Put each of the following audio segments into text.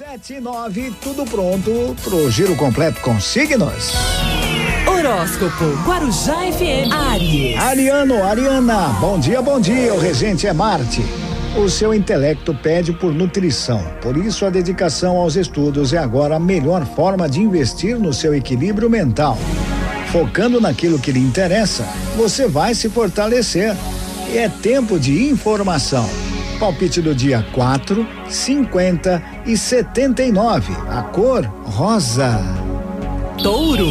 Sete e nove, tudo pronto pro giro completo com signos. Horóscopo Guarujá FM Aries. Ariano, Ariana, bom dia, bom dia. O regente é Marte. O seu intelecto pede por nutrição, por isso a dedicação aos estudos é agora a melhor forma de investir no seu equilíbrio mental. Focando naquilo que lhe interessa, você vai se fortalecer. E é tempo de informação. Palpite do dia 4, 50 e 79. A cor rosa. Touro.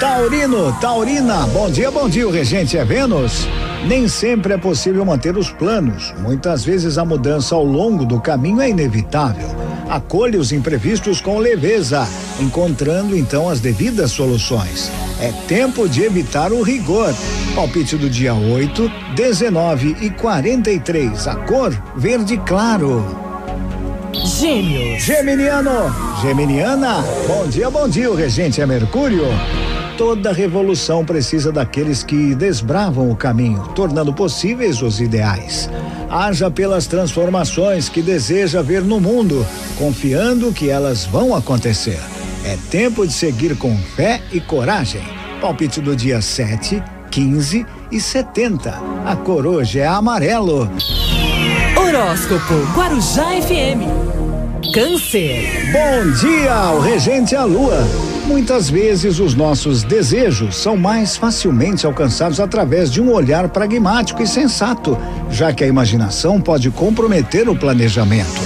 Taurino, Taurina, bom dia, bom dia. O regente é Vênus. Nem sempre é possível manter os planos. Muitas vezes a mudança ao longo do caminho é inevitável. Acolha os imprevistos com leveza, encontrando então as devidas soluções. É tempo de evitar o rigor. Palpite do dia 8, 19 e 43. A cor verde claro. Gêmeos. Geminiano, Geminiana, bom dia, bom dia. O regente é Mercúrio. Toda revolução precisa daqueles que desbravam o caminho, tornando possíveis os ideais. Haja pelas transformações que deseja ver no mundo, confiando que elas vão acontecer. É tempo de seguir com fé e coragem. Palpite do dia 7, 15 e 70. A cor hoje é amarelo. Horóscopo Guarujá FM. Câncer. Bom dia, o regente a lua. Muitas vezes os nossos desejos são mais facilmente alcançados através de um olhar pragmático e sensato, já que a imaginação pode comprometer o planejamento.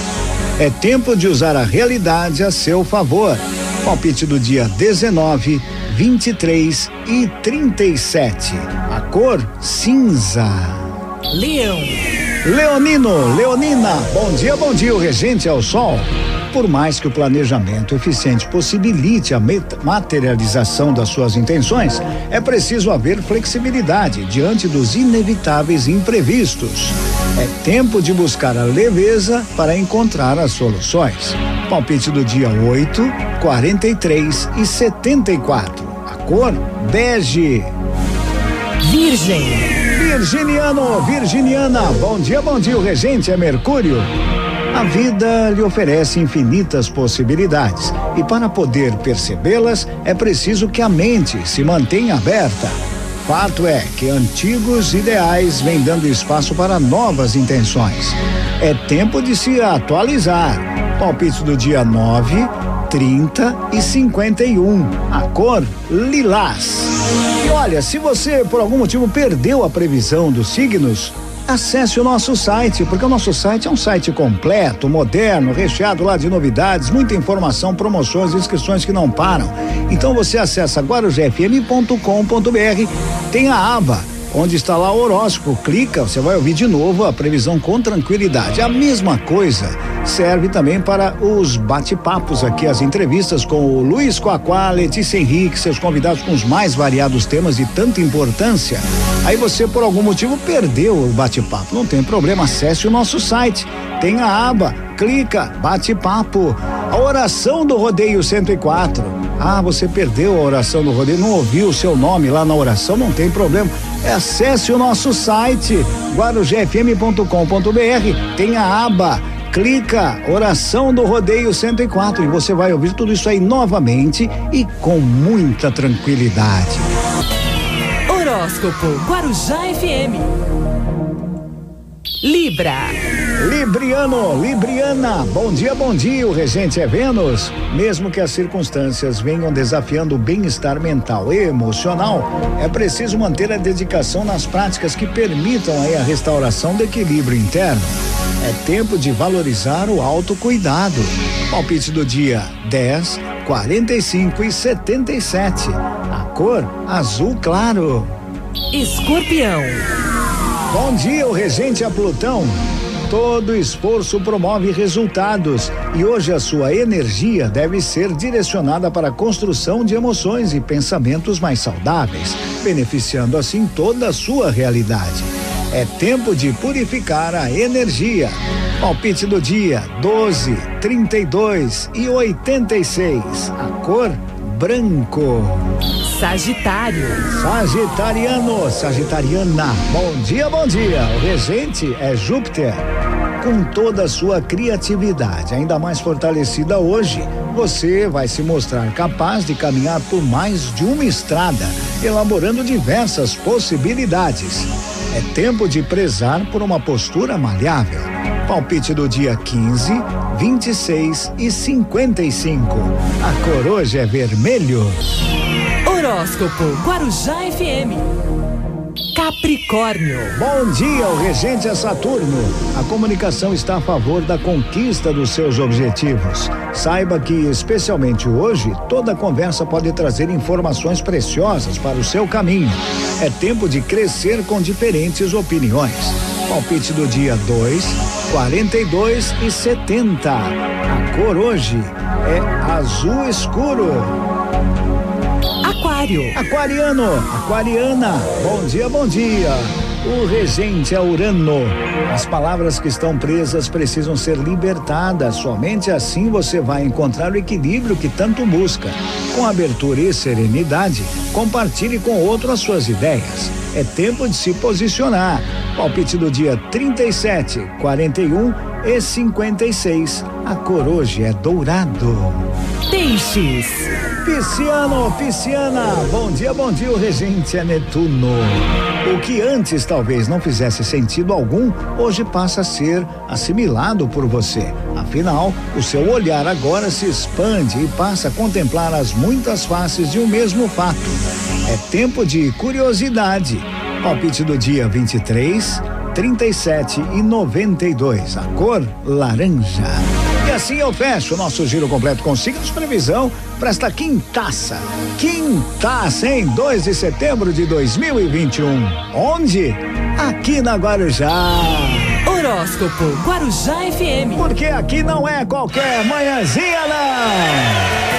É tempo de usar a realidade a seu favor. Palpite do dia 19, 23 e 37. A cor cinza. Leão. Leonino, Leonina, bom dia, bom dia. O regente é o sol. Por mais que o planejamento eficiente possibilite a materialização das suas intenções, é preciso haver flexibilidade diante dos inevitáveis imprevistos. É tempo de buscar a leveza para encontrar as soluções. Palpite do dia 8, 43 e 74. A cor bege. Virgem. Virginiano, Virginiana, bom dia, bom dia. O regente é Mercúrio. A vida lhe oferece infinitas possibilidades e para poder percebê-las é preciso que a mente se mantenha aberta. Fato é que antigos ideais vêm dando espaço para novas intenções. É tempo de se atualizar. Palpite do dia 9, 30 e 51. A cor lilás. E olha, se você por algum motivo perdeu a previsão dos signos, acesse o nosso site, porque o nosso site é um site completo, moderno, recheado lá de novidades, muita informação, promoções, inscrições que não param. Então você acessa guarujfm.com.br, tem a aba onde está lá o horóscopo, clica, você vai ouvir de novo a previsão com tranquilidade. A mesma coisa serve também para os bate-papos aqui, as entrevistas com o Luiz Coaquá, Letícia Henrique, seus convidados com os mais variados temas de tanta importância. Aí você, por algum motivo, perdeu o bate-papo. Não tem problema, acesse o nosso site. Tem a aba, clica, bate-papo. A oração do Rodeio 104. Ah, você perdeu a oração do Rodeio, não ouviu o seu nome lá na oração, não tem problema. Acesse o nosso site, guarujfm.com.br, tem a aba clica Oração do Rodeio 104 e você vai ouvir tudo isso aí novamente e com muita tranquilidade. Horóscopo Guarujá FM. Libra. Libriano, Libriana, bom dia, bom dia. O regente é Vênus. Mesmo que as circunstâncias venham desafiando o bem-estar mental e emocional, é preciso manter a dedicação nas práticas que permitam a restauração do equilíbrio interno. É tempo de valorizar o autocuidado. Palpite do dia 10, 45 e 77. A cor azul claro. Escorpião. Bom dia, o regente a Plutão. Todo esforço promove resultados e hoje a sua energia deve ser direcionada para a construção de emoções e pensamentos mais saudáveis, beneficiando assim toda a sua realidade. É tempo de purificar a energia. Palpite do dia: 12, 32 e 86. A cor branco. Sagitário. Sagitariano, Sagitariana. Bom dia, bom dia. O regente é Júpiter. com toda a sua criatividade, ainda mais fortalecida hoje, você vai se mostrar capaz de caminhar por mais de uma estrada, elaborando diversas possibilidades. É tempo de prezar por uma postura maleável. Palpite do dia 15, 26 e 55. A cor hoje é vermelho. Horóscopo Guarujá FM. Capricórnio. Bom dia, o regente é Saturno. A comunicação está a favor da conquista dos seus objetivos. Saiba que, especialmente hoje, toda conversa pode trazer informações preciosas para o seu caminho. É tempo de crescer com diferentes opiniões. Palpite do dia 2, 42 e 70. A cor hoje é azul escuro. Aquário. Aquariano, aquariana, bom dia, bom dia. O regente é Urano. As palavras que estão presas precisam ser libertadas. Somente assim você vai encontrar o equilíbrio que tanto busca. Com abertura e serenidade, compartilhe com outro as suas ideias. É tempo de se posicionar. Palpite do dia 37, 41 e 56. A cor hoje é dourado. Peixes. Pisciano, pisciana, bom dia, bom dia, o regente é Netuno. O que antes talvez não fizesse sentido algum, hoje passa a ser assimilado por você. Afinal, o seu olhar agora se expande e passa a contemplar as muitas faces de um mesmo fato. É tempo de curiosidade. Palpite do dia 23, 37 e 92. A cor laranja. E assim eu fecho o nosso giro completo com signos de previsão para esta quintaça. Quintaça, em 2 de setembro de 2021. Onde? Aqui na Guarujá. Horóscopo Guarujá FM. Porque aqui não é qualquer manhãzinha, não.